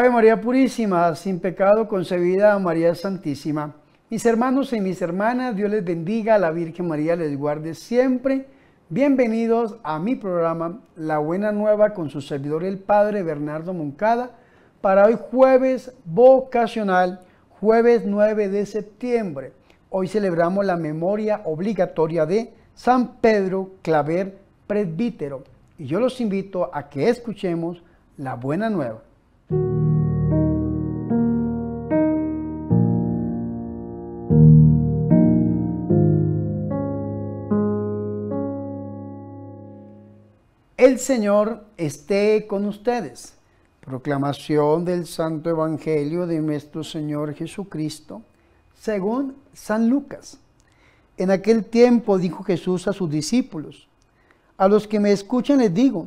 Ave María Purísima, sin pecado concebida, María Santísima. Mis hermanos y mis hermanas, Dios les bendiga, la Virgen María les guarde siempre. Bienvenidos a mi programa La Buena Nueva con su servidor el Padre Bernardo Moncada para hoy jueves vocacional, jueves 9 de septiembre. Hoy celebramos la memoria obligatoria de San Pedro Claver Presbítero y yo los invito a que escuchemos la Buena Nueva. El Señor esté con ustedes. Proclamación del Santo Evangelio de nuestro Señor Jesucristo, según San Lucas. En aquel tiempo dijo Jesús a sus discípulos, a los que me escuchan les digo,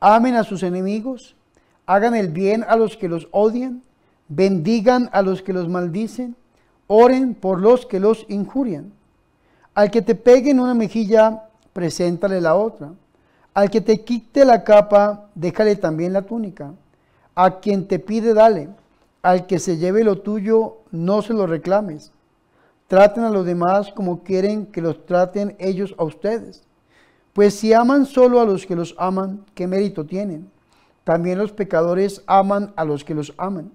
amen a sus enemigos, hagan el bien a los que los odian, bendigan a los que los maldicen, oren por los que los injurian. Al que te pegue en una mejilla, preséntale la otra. Al que te quite la capa, déjale también la túnica. A quien te pide, dale. Al que se lleve lo tuyo, no se lo reclames. Traten a los demás como quieren que los traten ellos a ustedes. Pues si aman solo a los que los aman, ¿qué mérito tienen? También los pecadores aman a los que los aman.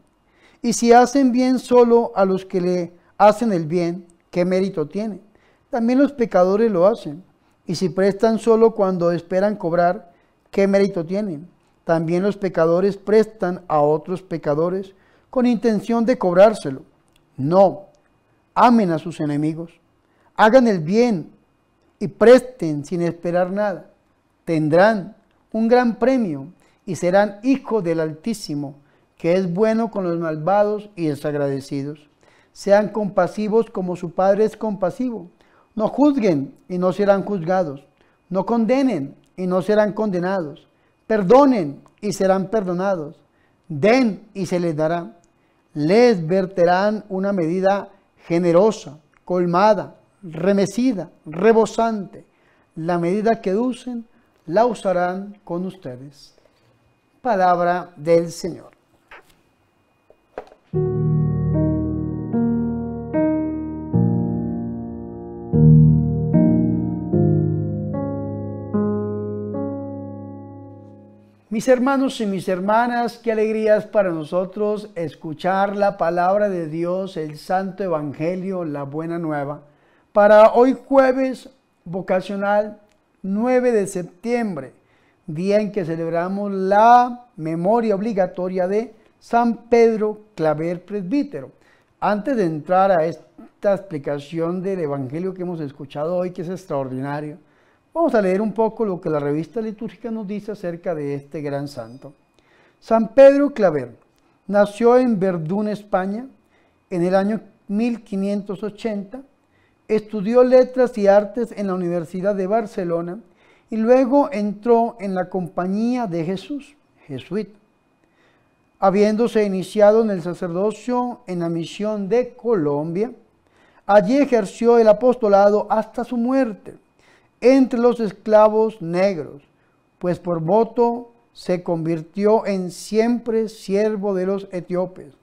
Y si hacen bien solo a los que le hacen el bien, ¿qué mérito tienen? También los pecadores lo hacen. Y si prestan solo cuando esperan cobrar, ¿qué mérito tienen? También los pecadores prestan a otros pecadores con intención de cobrárselo. No, amen a sus enemigos, hagan el bien y presten sin esperar nada. Tendrán un gran premio y serán hijos del Altísimo, que es bueno con los malvados y desagradecidos. Sean compasivos como su Padre es compasivo. No juzguen y no serán juzgados. No condenen y no serán condenados. Perdonen y serán perdonados. Den y se les dará. Les verterán una medida generosa, colmada, remecida, rebosante. La medida que usen, la usarán con ustedes. Palabra del Señor. Mis hermanos y mis hermanas, qué alegrías para nosotros escuchar la palabra de Dios, el Santo Evangelio, la Buena Nueva, para hoy jueves vocacional 9 de septiembre, día en que celebramos la memoria obligatoria de San Pedro Claver Presbítero. Antes de entrar a esta explicación del Evangelio que hemos escuchado hoy, que es extraordinario, Vamos a leer un poco lo que la revista litúrgica nos dice acerca de este gran santo. San Pedro Claver nació en Verdún, España, en el año 1580. Estudió letras y artes en la Universidad de Barcelona y luego entró en la Compañía de Jesús, jesuita. Habiéndose iniciado en el sacerdocio en la misión de Colombia, allí ejerció el apostolado hasta su muerte entre los esclavos negros, pues por voto se convirtió en siempre siervo de los etíopes.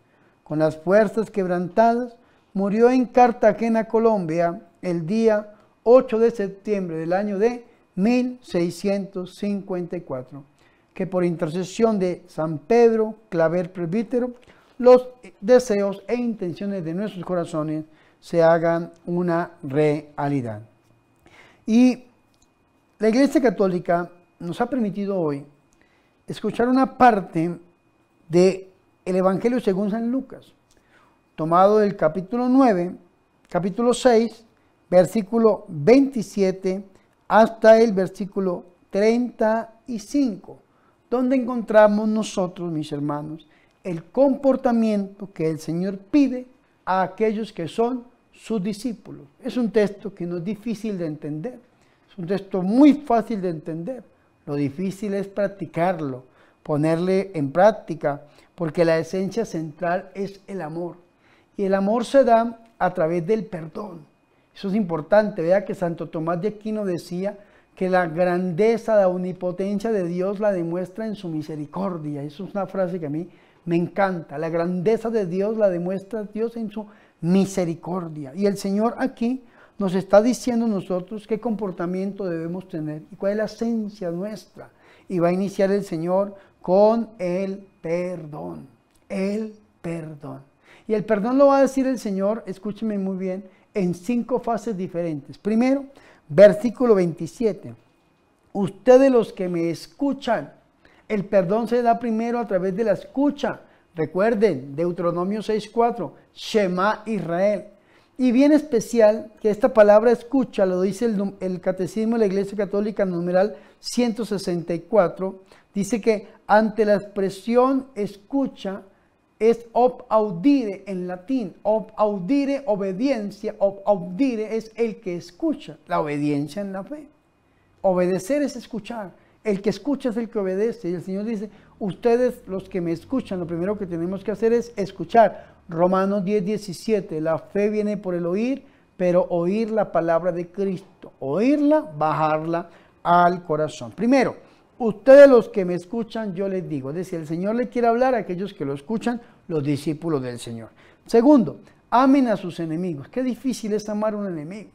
Con las fuerzas quebrantadas, murió en Cartagena, Colombia, el día 8 de septiembre del año de 1654. Que por intercesión de San Pedro, claver presbítero, los deseos e intenciones de nuestros corazones se hagan una realidad. Y la Iglesia Católica nos ha permitido hoy escuchar una parte del el Evangelio según San Lucas, tomado del capítulo 9, capítulo 6, versículo 27 hasta el versículo 35, donde encontramos nosotros, mis hermanos, el comportamiento que el Señor pide a aquellos que son sus discípulos. Es un texto que no es difícil de entender. Es un texto muy fácil de entender. Lo difícil es practicarlo, ponerle en práctica, porque la esencia central es el amor. Y el amor se da a través del perdón. Eso es importante. Vea que Santo Tomás de Aquino decía que la grandeza, la omnipotencia de Dios la demuestra en su misericordia. Eso es una frase que a mí Me encanta. La grandeza de Dios la demuestra Dios en su misericordia. Y el Señor aquí nos está diciendo nosotros qué comportamiento debemos tener y cuál es la esencia nuestra. Y va a iniciar el Señor con el perdón. El perdón. Y el perdón lo va a decir el Señor, escúcheme muy bien, en cinco fases diferentes. Primero, versículo 27. Ustedes los que me escuchan, el perdón se da primero a través de la escucha. Recuerden, Deuteronomio 6.4, Shema Israel. Y bien especial que esta palabra escucha, lo dice el, Catecismo de la Iglesia Católica numeral 164, dice que ante la expresión escucha es ob audire en latín. Ob audire, obediencia. Ob audire es el que escucha, la obediencia en la fe. Obedecer es escuchar. El que escucha es el que obedece. Y el Señor dice, ustedes los que me escuchan, lo primero que tenemos que hacer es escuchar. Romanos 10, 17, la fe viene por el oír, pero oír la palabra de Cristo. Oírla, bajarla al corazón. Primero, ustedes los que me escuchan, yo les digo. Es decir, el Señor le quiere hablar a aquellos que lo escuchan, los discípulos del Señor. Segundo, amen a sus enemigos. Qué difícil es amar a un enemigo.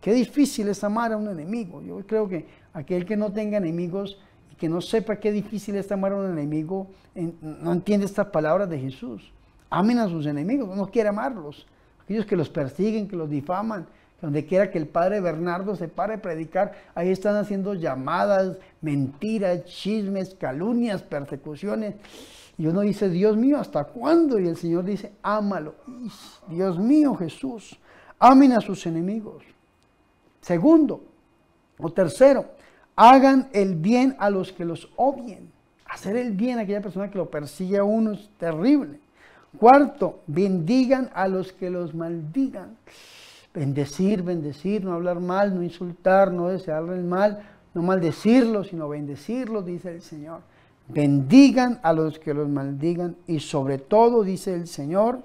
Qué difícil es amar a un enemigo. Yo creo que aquel que no tenga enemigos que no sepa qué difícil es amar a un enemigo, no entiende estas palabras de Jesús. Amen a sus enemigos, no quiere amarlos. Aquellos que los persiguen, que los difaman, donde quiera que el padre Bernardo se pare a predicar, ahí están haciendo llamadas, mentiras, chismes, calumnias, persecuciones. Y uno dice, Dios mío, ¿hasta cuándo? Y el Señor dice, ámalo. Dios mío, Jesús, amen a sus enemigos. Segundo, o tercero, hagan el bien a los que los odien. Hacer el bien a aquella persona que lo persigue a uno es terrible. Cuarto, bendigan a los que los maldigan. Bendecir, bendecir, no hablar mal, no insultar, no desearle el mal, no maldecirlo, sino bendecirlo, dice el Señor bendigan a los que los maldigan y sobre todo, dice el Señor,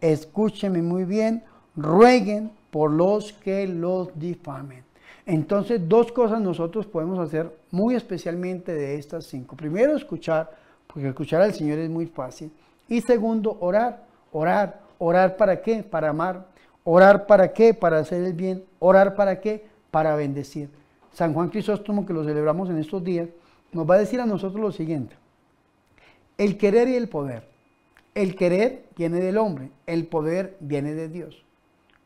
escúcheme muy bien, rueguen por los que los difamen. Entonces, dos cosas nosotros podemos hacer muy especialmente de estas cinco. Primero, escuchar, porque escuchar al Señor es muy fácil. Y segundo, orar, orar, orar para qué? Para amar. Orar para qué? Para hacer el bien. Orar para qué? Para bendecir. San Juan Crisóstomo, que lo celebramos en estos días, nos va a decir a nosotros lo siguiente. El querer y el poder. El querer viene del hombre, el poder viene de Dios.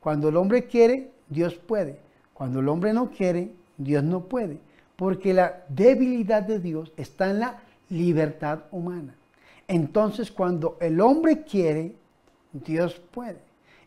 Cuando el hombre quiere, Dios puede. Cuando el hombre no quiere, Dios no puede. Porque la debilidad de Dios está en la libertad humana. Entonces, cuando el hombre quiere, Dios puede.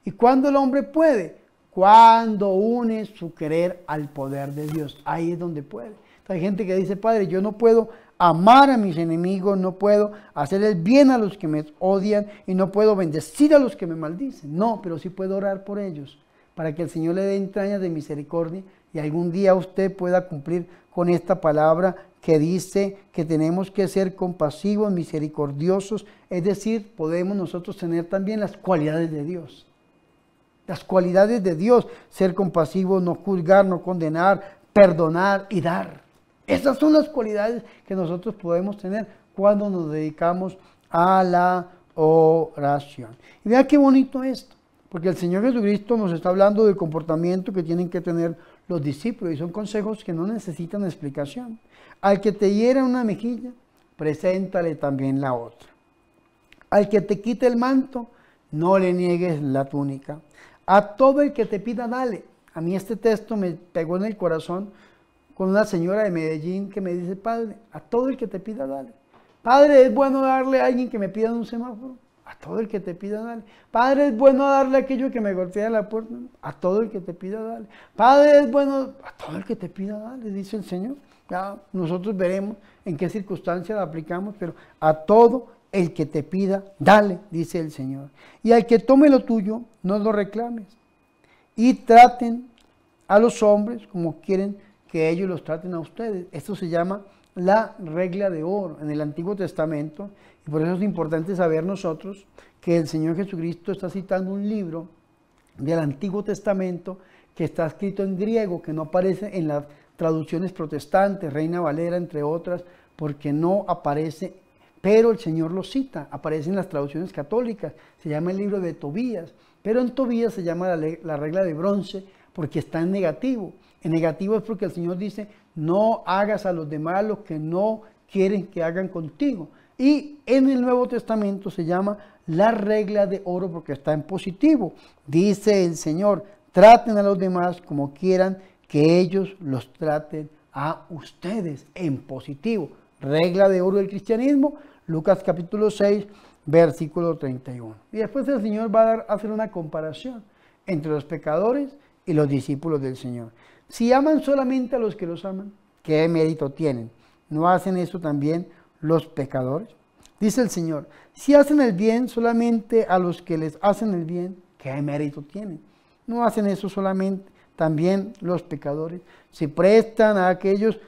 ¿Y cuando el hombre puede? Cuando une su querer al poder de Dios. Ahí es donde puede. Hay gente que dice, Padre, yo no puedo amar a mis enemigos, no puedo hacer el bien a los que me odian y no puedo bendecir a los que me maldicen. No, pero sí puedo orar por ellos, para que el Señor le dé entrañas de misericordia y algún día usted pueda cumplir con esta palabra que dice que tenemos que ser compasivos, misericordiosos, es decir, podemos nosotros tener también las cualidades de Dios. Las cualidades de Dios, ser compasivos, no juzgar, no condenar, perdonar y dar. Esas son las cualidades que nosotros podemos tener cuando nos dedicamos a la oración. Y vea qué bonito esto, porque el Señor Jesucristo nos está hablando del comportamiento que tienen que tener los discípulos y son consejos que no necesitan explicación. Al que te hiera una mejilla, preséntale también la otra. Al que te quite el manto, no le niegues la túnica. A todo el que te pida, dale. A mí este texto me pegó en el corazón con una señora de Medellín que me dice, padre, a todo el que te pida, dale. Padre, es bueno darle a alguien que me pida un semáforo. A todo el que te pida, dale. Padre, es bueno darle aquello que me golpea la puerta. A todo el que te pida, dale. Padre, es bueno a todo el que te pida, dale, dice el Señor. Ya nosotros veremos en qué circunstancias la aplicamos, pero a todo el que te pida, dale, dice el Señor. Y al que tome lo tuyo, no lo reclames. Y traten a los hombres como quieren que ellos los traten a ustedes. Esto se llama la regla de oro en el Antiguo Testamento y por eso es importante saber nosotros que el Señor Jesucristo está citando un libro del Antiguo Testamento que está escrito en griego, que no aparece en las traducciones protestantes, Reina Valera, entre otras, porque no aparece pero el Señor lo cita, aparece en las traducciones católicas, se llama el libro de Tobías, pero en Tobías se llama la, la regla de bronce porque está en negativo. En negativo es porque el Señor dice, no hagas a los demás lo que no quieren que hagan contigo. Y en el Nuevo Testamento se llama la regla de oro porque está en positivo. Dice el Señor, traten a los demás como quieran que ellos los traten a ustedes en positivo. Regla de oro del cristianismo, Lucas capítulo 6, versículo 31. Y después el Señor va a, dar, a hacer una comparación entre los pecadores y los discípulos del Señor. Si aman solamente a los que los aman, ¿qué mérito tienen? ¿No hacen eso también los pecadores? Dice el Señor, si hacen el bien solamente a los que les hacen el bien, ¿qué mérito tienen? ¿No hacen eso solamente también los pecadores? Si prestan a aquellos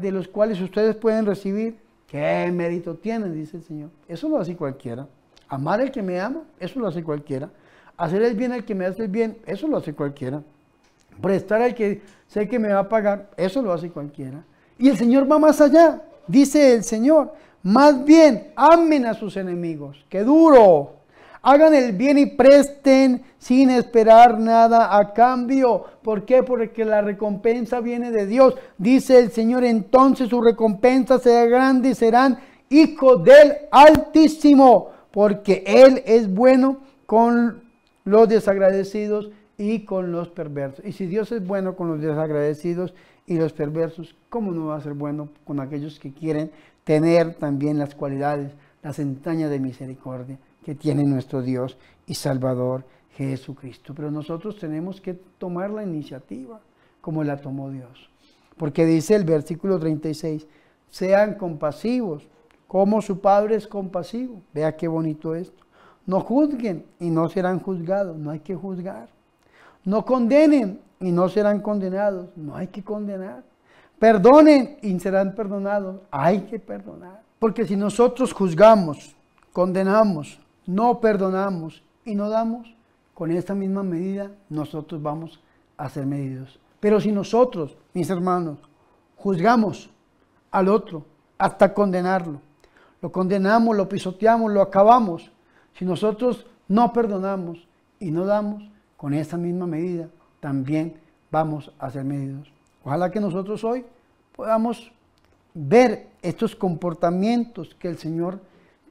de los cuales ustedes pueden recibir, ¿qué mérito tienen? Dice el Señor. Eso lo hace cualquiera. Amar al que me ama, eso lo hace cualquiera. Hacer el bien al que me hace el bien, eso lo hace cualquiera. Prestar al que sé que me va a pagar, eso lo hace cualquiera. Y el Señor va más allá. Dice el Señor, más bien amen a sus enemigos. ¡Qué duro! Hagan el bien y presten sin esperar nada a cambio. ¿Por qué? Porque la recompensa viene de Dios. Dice el Señor, entonces su recompensa será grande y serán hijos del Altísimo, porque Él es bueno con los desagradecidos y con los perversos. Y si Dios es bueno con los desagradecidos y los perversos, ¿cómo no va a ser bueno con aquellos que quieren tener también las cualidades, las entrañas de misericordia que tiene nuestro Dios y Salvador Jesucristo? Pero nosotros tenemos que tomar la iniciativa como la tomó Dios. Porque dice el versículo 36, sean compasivos, como su Padre es compasivo. Vea qué bonito esto. No juzguen y no serán juzgados. No hay que juzgar. No condenen y no serán condenados. No hay que condenar. Perdonen y serán perdonados. Hay que perdonar. Porque si nosotros juzgamos, condenamos, no perdonamos y no damos, con esta misma medida nosotros vamos a ser medidos. Pero si nosotros, mis hermanos, juzgamos al otro hasta condenarlo, lo condenamos, lo pisoteamos, lo acabamos, si nosotros no perdonamos y no damos, con esa misma medida también vamos a ser medidos. Ojalá que nosotros hoy podamos ver estos comportamientos que el Señor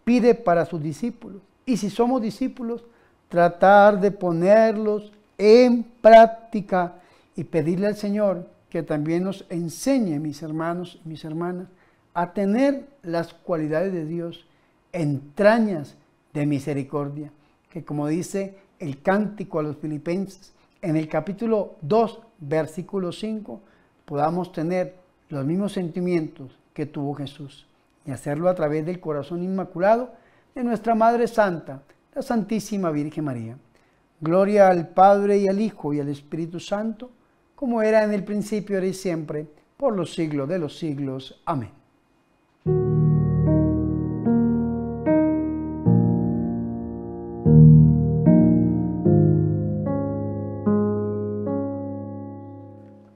pide para sus discípulos. Y si somos discípulos, tratar de ponerlos en práctica y pedirle al Señor que también nos enseñe, mis hermanos y mis hermanas, a tener las cualidades de Dios, entrañas de misericordia, que como dice el cántico a los filipenses, en el capítulo 2, versículo 5, podamos tener los mismos sentimientos que tuvo Jesús y hacerlo a través del corazón inmaculado de nuestra Madre Santa, la Santísima Virgen María. Gloria al Padre y al Hijo y al Espíritu Santo, como era en el principio, ahora y siempre, por los siglos de los siglos. Amén.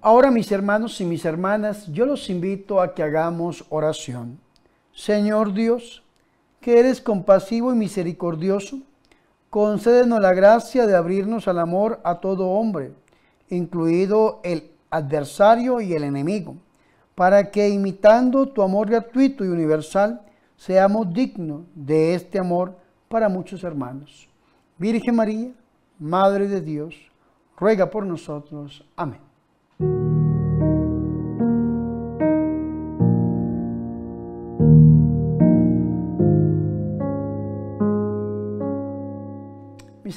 Ahora mis hermanos y mis hermanas, yo los invito a que hagamos oración. Señor Dios, que eres compasivo y misericordioso, concédenos la gracia de abrirnos al amor a todo hombre, incluido el adversario y el enemigo, para que imitando tu amor gratuito y universal, seamos dignos de este amor para muchos hermanos. Virgen María, Madre de Dios, ruega por nosotros. Amén.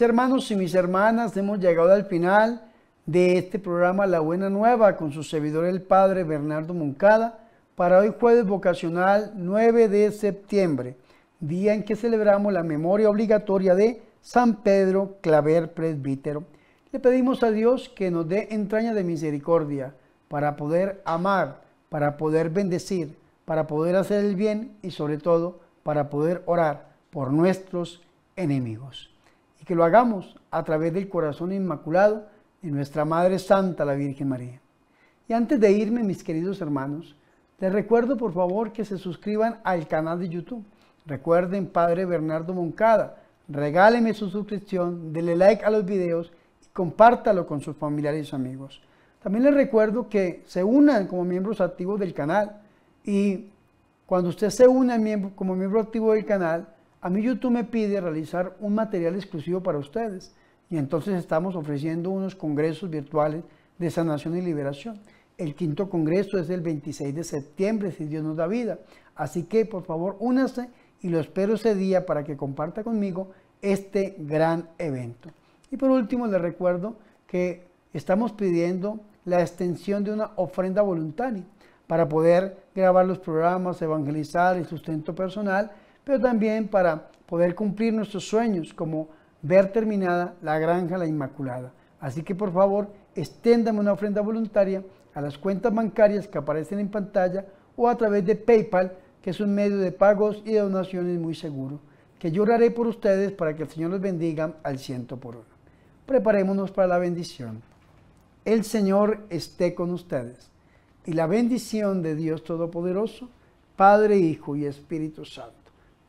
Mis hermanos y mis hermanas, hemos llegado al final de este programa La Buena Nueva con su servidor el Padre Bernardo Moncada para hoy jueves vocacional 9 de septiembre, día en que celebramos la memoria obligatoria de San Pedro Claver Presbítero. Le pedimos a Dios que nos dé entraña de misericordia para poder amar, para poder bendecir, para poder hacer el bien y sobre todo para poder orar por nuestros enemigos. Que lo hagamos a través del corazón inmaculado de nuestra Madre Santa, la Virgen María. Y antes de irme, mis queridos hermanos, Les recuerdo por favor que se suscriban al canal de YouTube. Recuerden, Padre Bernardo Moncada, regáleme su suscripción, denle like a los videos y compártalo con sus familiares y amigos. También les recuerdo que se unan como miembros activos del canal y cuando usted se une como miembro activo del canal, a mí YouTube me pide realizar un material exclusivo para ustedes y entonces estamos ofreciendo unos congresos virtuales de sanación y liberación. El quinto congreso es el 26 de septiembre, si Dios nos da vida. Así que por favor únase y lo espero ese día para que comparta conmigo este gran evento. Y por último les recuerdo que estamos pidiendo la extensión de una ofrenda voluntaria para poder grabar los programas, evangelizar el sustento personal, pero también para poder cumplir nuestros sueños como ver terminada la granja La Inmaculada. Así que por favor, exténdame una ofrenda voluntaria a las cuentas bancarias que aparecen en pantalla o a través de PayPal, que es un medio de pagos y de donaciones muy seguro, que yo oraré por ustedes para que el Señor los bendiga al ciento por uno. Preparémonos para la bendición. El Señor esté con ustedes y la bendición de Dios Todopoderoso, Padre, Hijo y Espíritu Santo,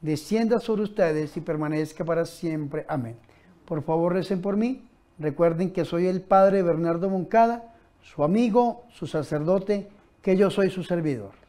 descienda sobre ustedes y permanezca para siempre. Amén. Por favor, recen por mí. Recuerden que soy el Padre Bernardo Moncada su amigo, su sacerdote, que yo soy su servidor.